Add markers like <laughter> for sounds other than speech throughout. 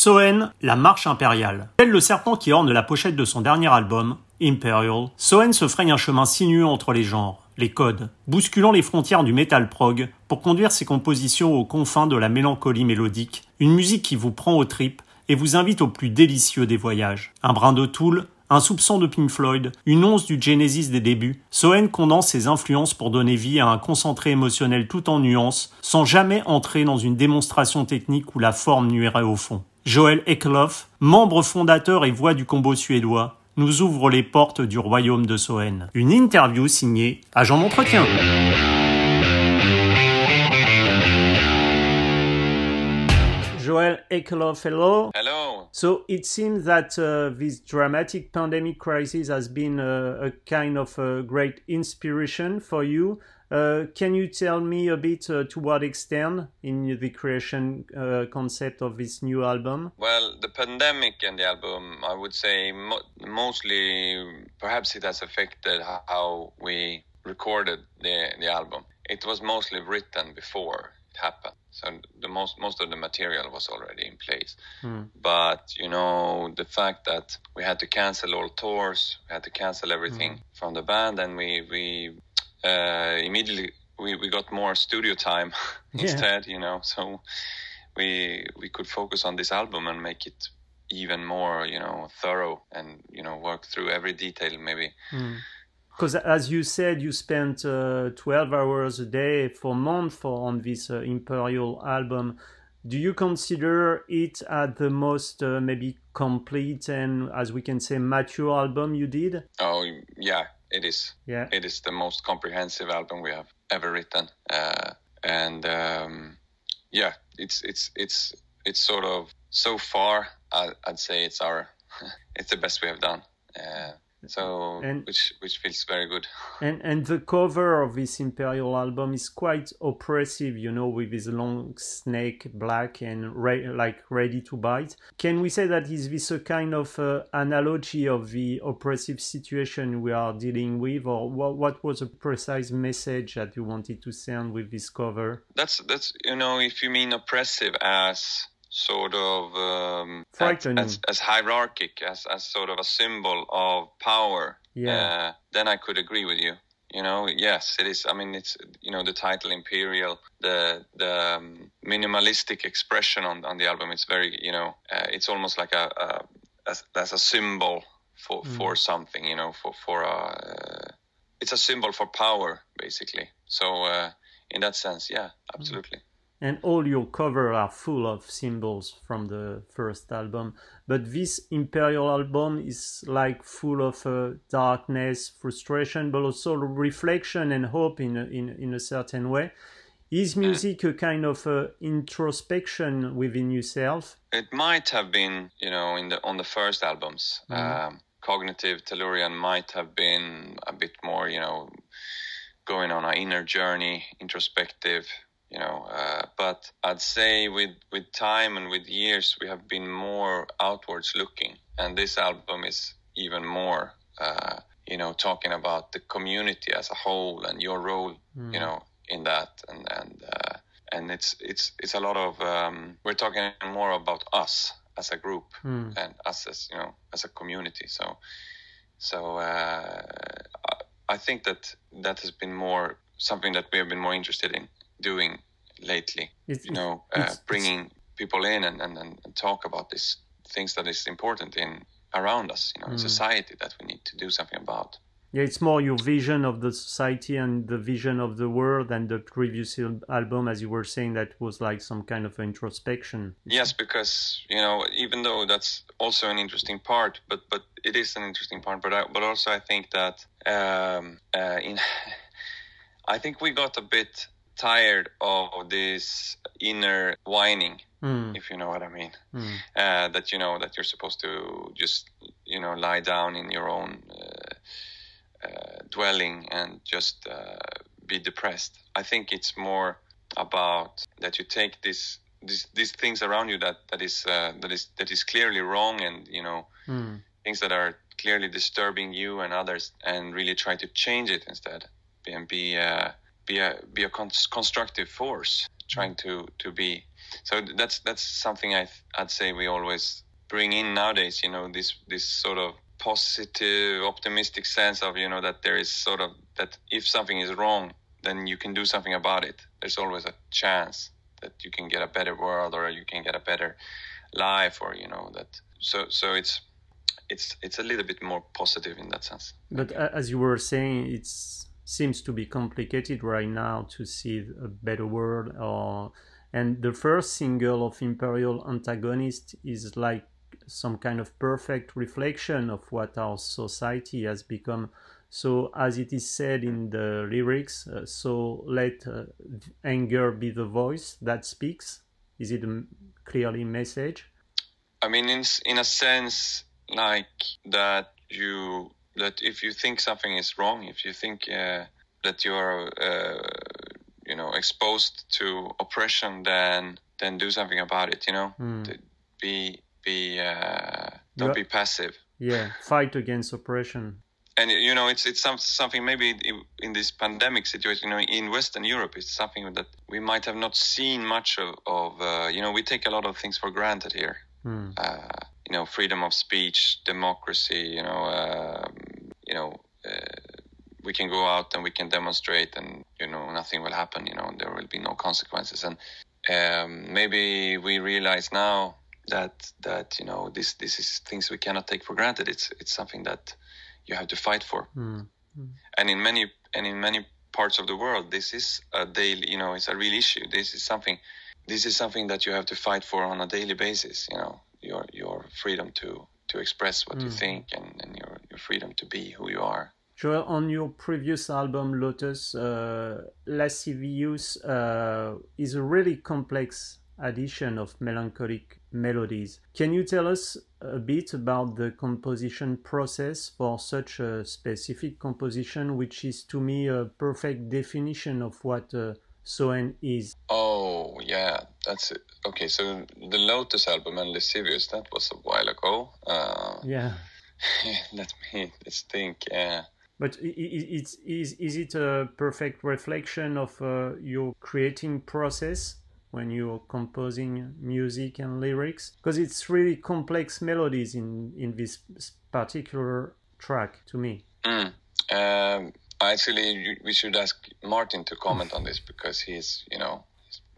Soen, la marche impériale. Tel le serpent qui orne la pochette de son dernier album, Imperial, Soen se fraye un chemin sinueux entre les genres, les codes, bousculant les frontières du metal prog pour conduire ses compositions aux confins de la mélancolie mélodique, une musique qui vous prend aux tripes et vous invite au plus délicieux des voyages. Un brin de Tool, un soupçon de Pink Floyd, une once du Genesis des débuts, Soen condense ses influences pour donner vie à un concentré émotionnel tout en nuances, sans jamais entrer dans une démonstration technique où la forme nuirait au fond. Joel Ekelof, membre fondateur et voix du combo suédois, nous ouvre les portes du royaume de Soen. Une interview signée Agent d'entretien. Joel Ekelof, hello. Hello. So it seems that uh, this dramatic pandemic crisis has been uh, a kind of a great inspiration for you. Uh, can you tell me a bit uh, to what extent in the creation uh, concept of this new album? Well, the pandemic and the album, I would say mo- mostly, perhaps it has affected how we recorded the, the album. It was mostly written before it happened. So the most most of the material was already in place, but you know the fact that we had to cancel all tours, we had to cancel everything from the band, and we we uh, immediately we, we got more studio time <laughs> instead. You know, so we we could focus on this album and make it even more you know thorough and you know work through every detail maybe. Because as you said, you spent uh, 12 hours a day for months for, on this uh, Imperial album. Do you consider it at the most uh, maybe complete and, as we can say, mature album you did? Oh yeah, it is. Yeah. It is the most comprehensive album we have ever written, uh, and um, yeah, it's it's it's it's sort of so far. I, I'd say it's our <laughs> it's the best we have done. Uh, so And- which which feels very good. <laughs> And and the cover of this Imperial album is quite oppressive, you know, with his long snake, black and re- like ready to bite. Can we say that is this a kind of uh, analogy of the oppressive situation we are dealing with, or what, what was the precise message that you wanted to send with this cover? That's that's you know if you mean oppressive as sort of um, as, as, hierarchic as, as sort of a symbol of power. Yeah. uh, then I could agree with you. You know yes it is I mean it's you know the title imperial the the um, minimalistic expression on, on the album it's very you know uh, it's almost like a, a as, as a symbol for for something you know for for a uh, it's a symbol for power basically. So uh, in that sense yeah absolutely and all your covers are full of symbols from the first album. But this imperial album is like full of uh, darkness frustration but also reflection and hope in a, in, in a certain way. Is music a kind of uh, introspection within yourself? It might have been you know in the on the first albums. Um, cognitive tellurian might have been a bit more you know going on an inner journey introspective you know uh, but i'd say with with time and with years we have been more outwards looking. And this album is even more uh, you know talking about the community as a whole and your role you know in that. And and uh, and it's it's it's a lot of um, we're talking more about us as a group and us as you know as a community. So so uh, I- I think that that has been more something that we have been more interested in doing lately It's- you know uh, bringing people in and, and, and talk about these things that is important in around us you know in society that we need to do something about yeah it's more your vision of the society and the vision of the world and the previous album as you were saying that was like some kind of introspection Yes, because you know, even though that's also an interesting part, but but it is an interesting part. But I, but also I think that um, uh, in <laughs> I think we got a bit tired of this inner whining, Mm, if you know what I mean. mm. Uh, that you know that you're supposed to just you know lie down in your own uh, uh, dwelling and just uh, be depressed. I think it's more about that you take this these these things around you that that is uh, that is that is clearly wrong and you know Mm. things that are clearly disturbing you and others and really try to change it instead and be uh, be a be a cons- constructive force trying to to be so that's that's something I I'd say we always bring in nowadays. You know, this this sort of positive, optimistic sense of you know that there is sort of that if something is wrong, then you can do something about it. There's always a chance that you can get a better world or you can get a better life or you know that so so it's it's it's a little bit more positive in that sense but uh, as you were saying it seems to be complicated right now to see a better world or and the first single of imperial antagonist is like some kind of perfect reflection of what our society has become. So as it is said in the lyrics uh, so let uh, anger be the voice that speaks. Is it a clearly message? I mean in in a sense like that you that if you think something is wrong if you think uh, that you are uh, you know exposed to oppression then then do something about it you know? Mm. be be uh, don't be passive. Yeah fight against oppression. And you know it's it's some, something maybe in this pandemic situation you know in western europe it's something that we might have not seen much of, of uh, you know we take a lot of things for granted here. Mm. uh, you know freedom of speech democracy you know um, you know uh, we can go out and we can demonstrate and you know nothing will happen you know there will be no consequences and um, maybe we realize now that that you know this this is things we cannot take for granted it's it's something that you have to fight for. Mm. Mm. And in many and in many parts of the world, this is a daily, you know, it's a real issue. This is something, this is something that you have to fight for on a daily basis. You know, your your freedom to to express what mm. you think and, and your your freedom to be who you are. Joel, on your previous album, Lotus, uh, Lascivious uh, is a really complex addition of melancholic melodies. Can you tell us a bit about the composition process for such a specific composition, which is to me a perfect definition of what uh, Soen is? Oh, yeah, that's it. Okay, so the Lotus album and Lascivious, that was a while ago. Uh, yeah. <laughs> let me let's think. Uh, but it's, is, is it a perfect reflection of uh, your creating process? when you're composing music and lyrics because it's really complex melodies in in this particular track to me mm. um, actually we should ask martin to comment on this because he's you know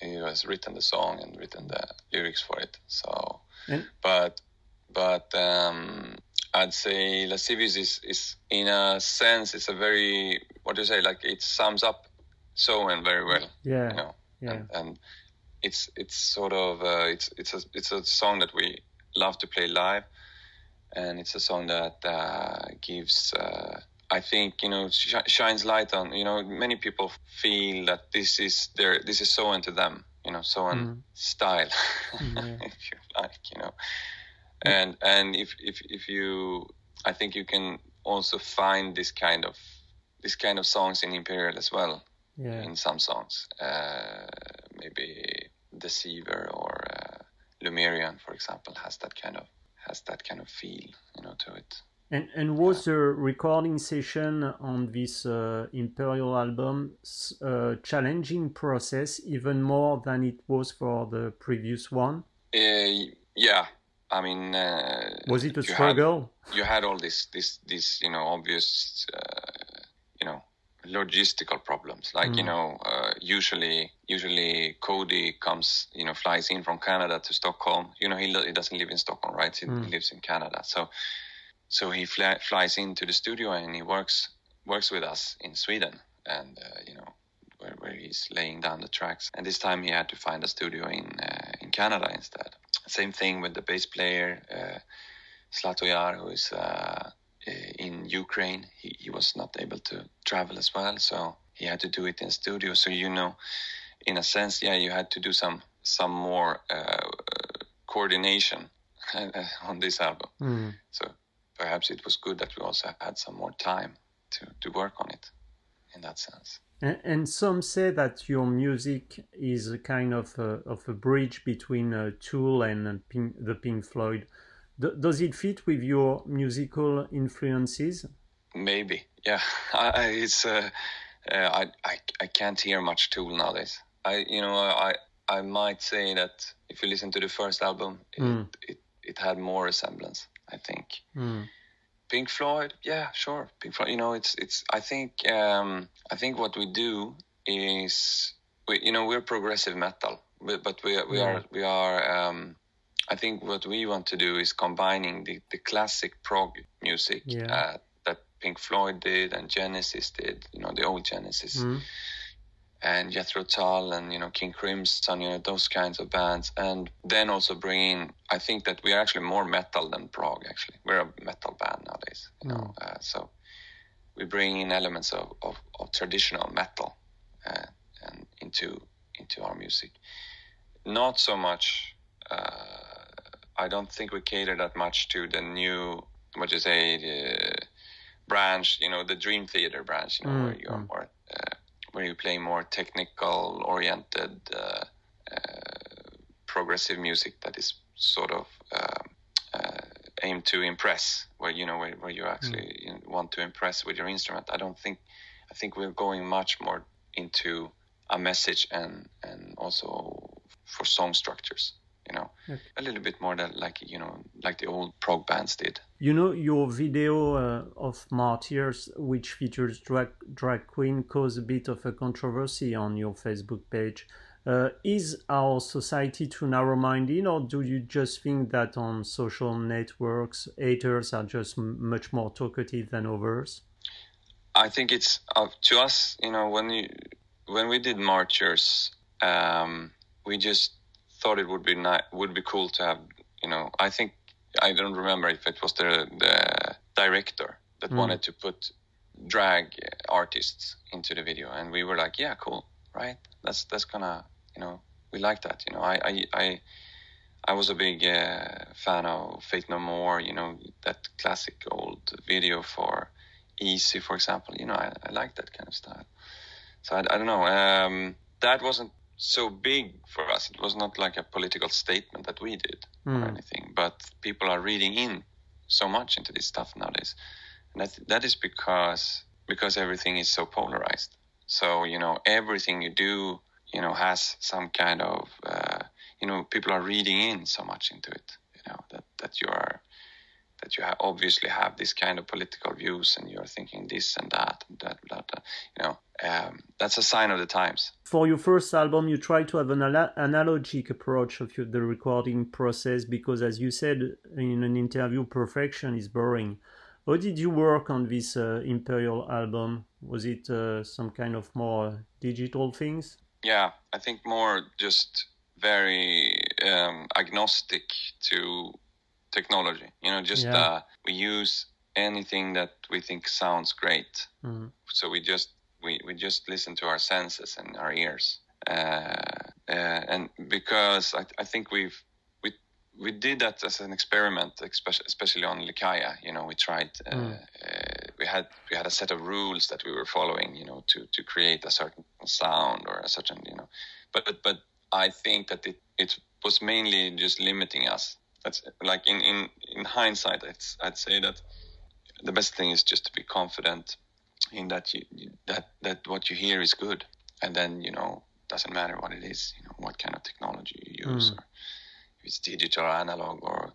he has written the song and written the lyrics for it so and, but but um, I'd say Lascivious is, is in a sense it's a very what do you say like it sums up so and very well. Yeah. You know? Yeah. And, and it's it's sort of uh, it's it's a it's a song that we love to play live, and it's a song that uh, gives. Uh, I think you know sh- shines light on you know many people feel that this is their this is so into them you know so in mm. style mm, <laughs> if you like you know and and if if if you I think you can also find this kind of this kind of songs in Imperial as well yeah. in some songs uh, maybe Deceiver or uh, Lumerian, for example, has that kind of has that kind of feel, you know, to it. And and was the recording session on this uh, Imperial album a uh, challenging process, even more than it was for the previous one? Uh, yeah, I mean, uh, was it a struggle? Had, you had all this, this, this, you know, obvious, uh, you know, logistical problems. Like mm. you know, uh, usually usually Cody comes, you know, flies in from Canada to Stockholm. You know, he, he doesn't live in Stockholm, right? He, mm. he lives in Canada. So so he fly, flies into the studio and he works works with us in Sweden, and uh, you know. Where, where he's laying down the tracks, and this time he had to find a studio in uh, in Canada instead. Same thing with the bass player uh, Zlatoyar, who is uh, uh, in Ukraine. He, he was not able to travel as well, so he had to do it in studio. So you know, in a sense, yeah, you had to do some some more uh, coordination <laughs> on this album. Mm. So perhaps it was good that we also had some more time to to work on it in that sense. And, and some say that your music is a kind of a, of a bridge between uh, Tool and Pink, the Pink Floyd does it fit with your musical influences? Maybe, yeah. <laughs> I, it's uh, uh, I, I I can't hear much Tool nowadays. I you know I I might say that if you listen to the first album, it, Mm. it, it had more resemblance, I think. Mm. Pink Floyd, yeah, sure. Pink Floyd, you know, it's it's. I think um, I think what we do is, we, you know, we're progressive metal, but, but we are, we Yeah. are we are. Um, I think what we want to do is combining the, the classic prog music Yeah. uh, that Pink Floyd did and Genesis did, you know, the old Genesis Mm. And Jethro Tull and you know King Crimson, you know those kinds of bands, and then also bring in. I think that we are actually more metal than prog. Actually, we're a metal band nowadays. You know, uh, so we bring in elements of, of, of traditional metal uh, and into into our music. Not so much. Uh, I don't think we cater that much to the new, what you say, the branch. You know, the Dream Theater branch. You know, Mm, where you're mm. more. Uh, where you play more technical oriented uh, uh, progressive music that is sort of um, uh, aimed to impress where you know where, where you actually know, want to impress with your instrument. I don't think i think we're going much more into a message and and also for song structures Okay. a little bit more than like you know like the old prog bands did You know, your video uh, of Martyrs, which features drag, drag queen, caused a bit of a controversy on your Facebook page. Uh, is our society too narrow minded, or do you just think that on social networks, haters are just m- much more talkative than others? I think it's uh, to us, you know, when you when we did Martyrs, um, we just thought it would be ni- would be cool to have, you know, I think I don't remember if it was the the director that Mm. wanted to put drag artists into the video, and we were like, yeah, cool, right? That's that's gonna, you know, we like that, you know. I I I, I was a big uh, fan of Faith No More, you know, that classic old video for Easy, for example. You know, I, I like that kind of style. So I, I don't know. Um, that wasn't so big for us. It was not like a political statement that we did or Mm. anything. But people are reading in so much into this stuff nowadays, and that that is because because everything is so polarized. So you know, everything you do, you know, has some kind of uh, you know, people are reading in so much into it. You know that that you are that you ha- obviously have this kind of political views and you're thinking this and that and that, blah, blah. you know um, that's a sign of the times For your first album, you try to have an ala- analogic approach of your, the recording process because, as you said in an interview, perfection is boring. How did you work on this uh, Imperial album? Was it uh, some kind of more digital things? yeah i think more just very um, agnostic to technology you know just Yeah. uh, we use anything that we think sounds great Mhm. so we just we, we just listen to our senses and our ears uh, uh, and because I, I think we've we we did that as an experiment especially, especially on Lykaia you know we tried uh, Mm. uh, we had we had a set of rules that we were following you know to to create a certain sound or a certain you know but but, but I think that it it was mainly just limiting us that's like in in in hindsight it's, I'd say that the best thing is just to be confident in that you that that what you hear is good and then you know doesn't matter what it is you know what kind of technology you use Mm. or if it's digital or analog or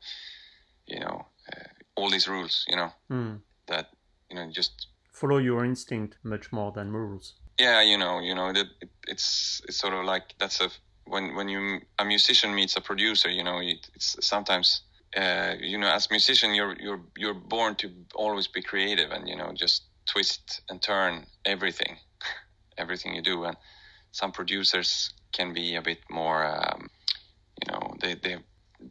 you know uh, all these rules you know Mm. that you know just Follow your instinct much more than rules. yeah you know you know that it, it's it's sort of like that's a when when you a musician meets a producer you know it, it's sometimes uh, you know as musician you're you're you're born to always be creative and you know just twist and turn everything <laughs> everything you do. And some producers can be a bit more um, you know they they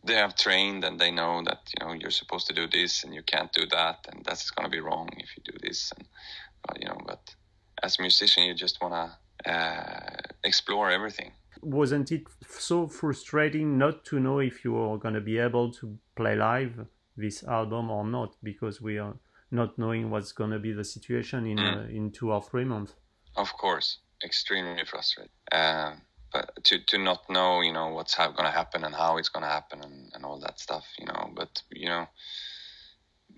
they have trained and they know that you know you're supposed to do this and you can't do that and that's going to be wrong if you do this and uh, you know but as a musician you just want to uh, explore everything Wasn't it so frustrating not to know if you were going to be able to play live this album or not because we are not knowing what's going to be the situation in Mm. uh, in two or three months? of course extremely frustrated um, but to, to not know you know what's ha- going to happen and how it's going to happen and, and all that stuff you know but you know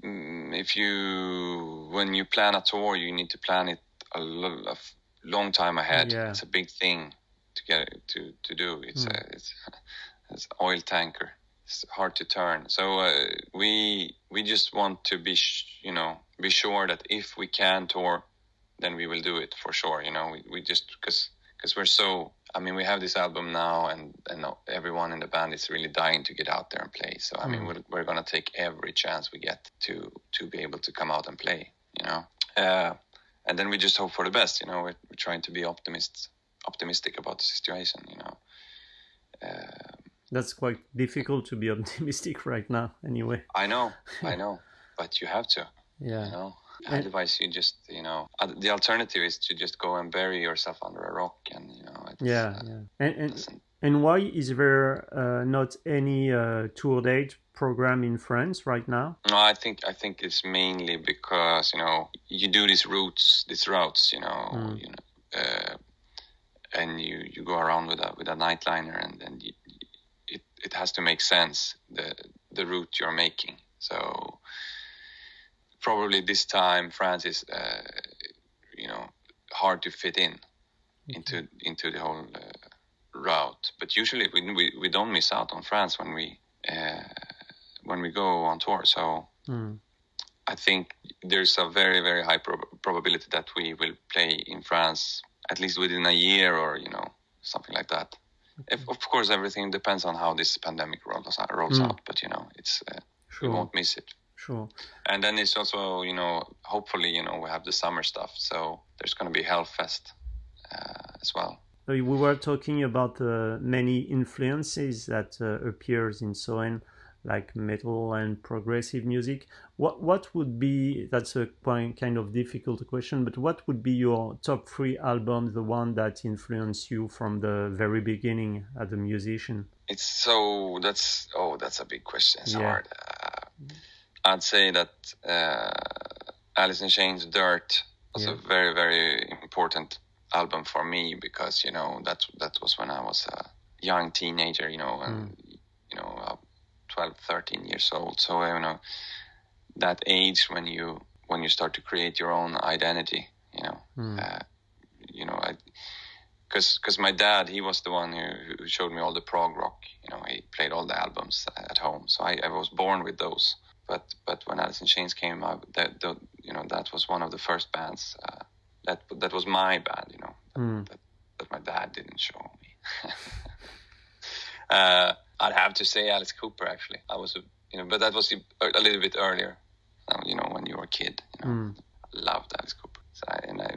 mm, if you when you plan a tour you need to plan it a, lo- a long time ahead Yeah. it's a big thing get to to do. It's a it's it's oil tanker. It's hard to turn. So uh, we we just want to be sh- you know be sure that if we can tour, then we will do it for sure. You know, we we just because because we're so. I mean, we have this album now, and and everyone in the band is really dying to get out there and play. So I mean, we're we're gonna take every chance we get to to be able to come out and play. You know, uh, and then we just hope for the best. You know, we're, we're trying to be optimists optimistic about the situation. You know. Uh, That's quite difficult to be <laughs> optimistic right now, anyway. I know, <laughs> I know, but you have to. Yeah. You know, otherwise you just you know the alternative is to just go and bury yourself under a rock, and you know. It's, Yeah, uh, yeah. And and, and why is there uh, not any uh, tour date program in France right now? No, I think I think it's mainly because you know you do these routes, these routes, you know, Mm. you know, uh, and you you go around with a with a nightliner, and then you, it it has to make sense the the route you're making. So probably this time France is uh, you know hard to fit in into into the whole uh, route. But usually we, we we don't miss out on France when we uh, when we go on tour. So. Hmm. I think there's a very very high prob- probability that we will play in France at least within a year or you know something like that. If, of course, everything depends on how this pandemic rolls out. Rolls Mm. out but you know, it's uh, we won't miss it. sure. And then it's also you know, hopefully you know we have the summer stuff, so there's going to be Hellfest uh, as well. We were talking about uh, many influences that uh, appears in Soen, like metal and progressive music. What what would be? That's a kind of difficult question, but what would be your top three albums, the one that influenced you from the very beginning as a musician? It's so that's oh that's a big question. It's Yeah. hard. Uh, I'd say that uh, Alice in Chains' "Dirt" was Yeah. a very very important album for me because you know that that was when I was a young teenager. You know, and uh, 12, 13 years old. So you know, that age when you when you start to create your own identity. You know, Hmm. uh, you know, I because because my dad he was the one who, who showed me all the prog rock you know he played all the albums at home so I, I was born with those but but when Alice in Chains came out that the, you know that was one of the first bands uh, that that was my band you know Hmm. that, that my dad didn't show me <laughs> uh, I'd have to say Alice Cooper actually I was a, you know but that was a, a little bit earlier uh, you know when you were a kid you know Hmm. loved Alice Cooper. So I, and I,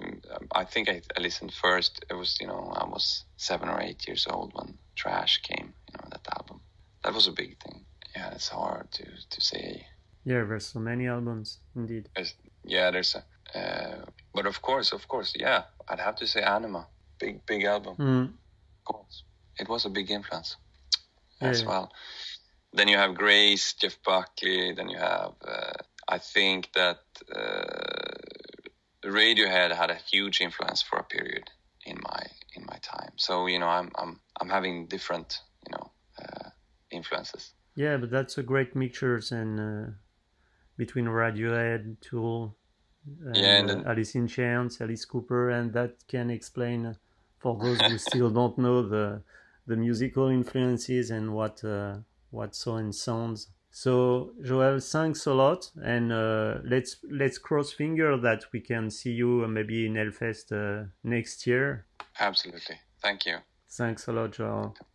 I think I, I listened first. It was, you know, I was seven or eight years old when Trash came. You know, that album. That was a big thing. Yeah, it's hard to to say. Yeah, there's so many albums, indeed. There's, yeah, there's a. Uh, but of course, of course, yeah, I'd have to say Anima. Big, big album. Hmm. Of course, it was a big influence As yeah. well. Then you have Grace, Jeff Buckley. Then you have. Uh, I think that uh, Radiohead had a huge influence for a period in my in my time. So you know, I'm I'm I'm having different you know uh, influences. Yeah, but that's a great mixtures and uh, between Radiohead, Tool, and, Yeah, and uh, then- Alice in Chains, Alice Cooper, and that can explain uh, for those who still don't know the the musical influences and what uh, what Soen sounds. So Joel, thanks a lot, and uh, let's let's cross finger that we can see you uh, maybe in Hellfest uh, next year. Absolutely. Thank you. Thanks a lot, Joel.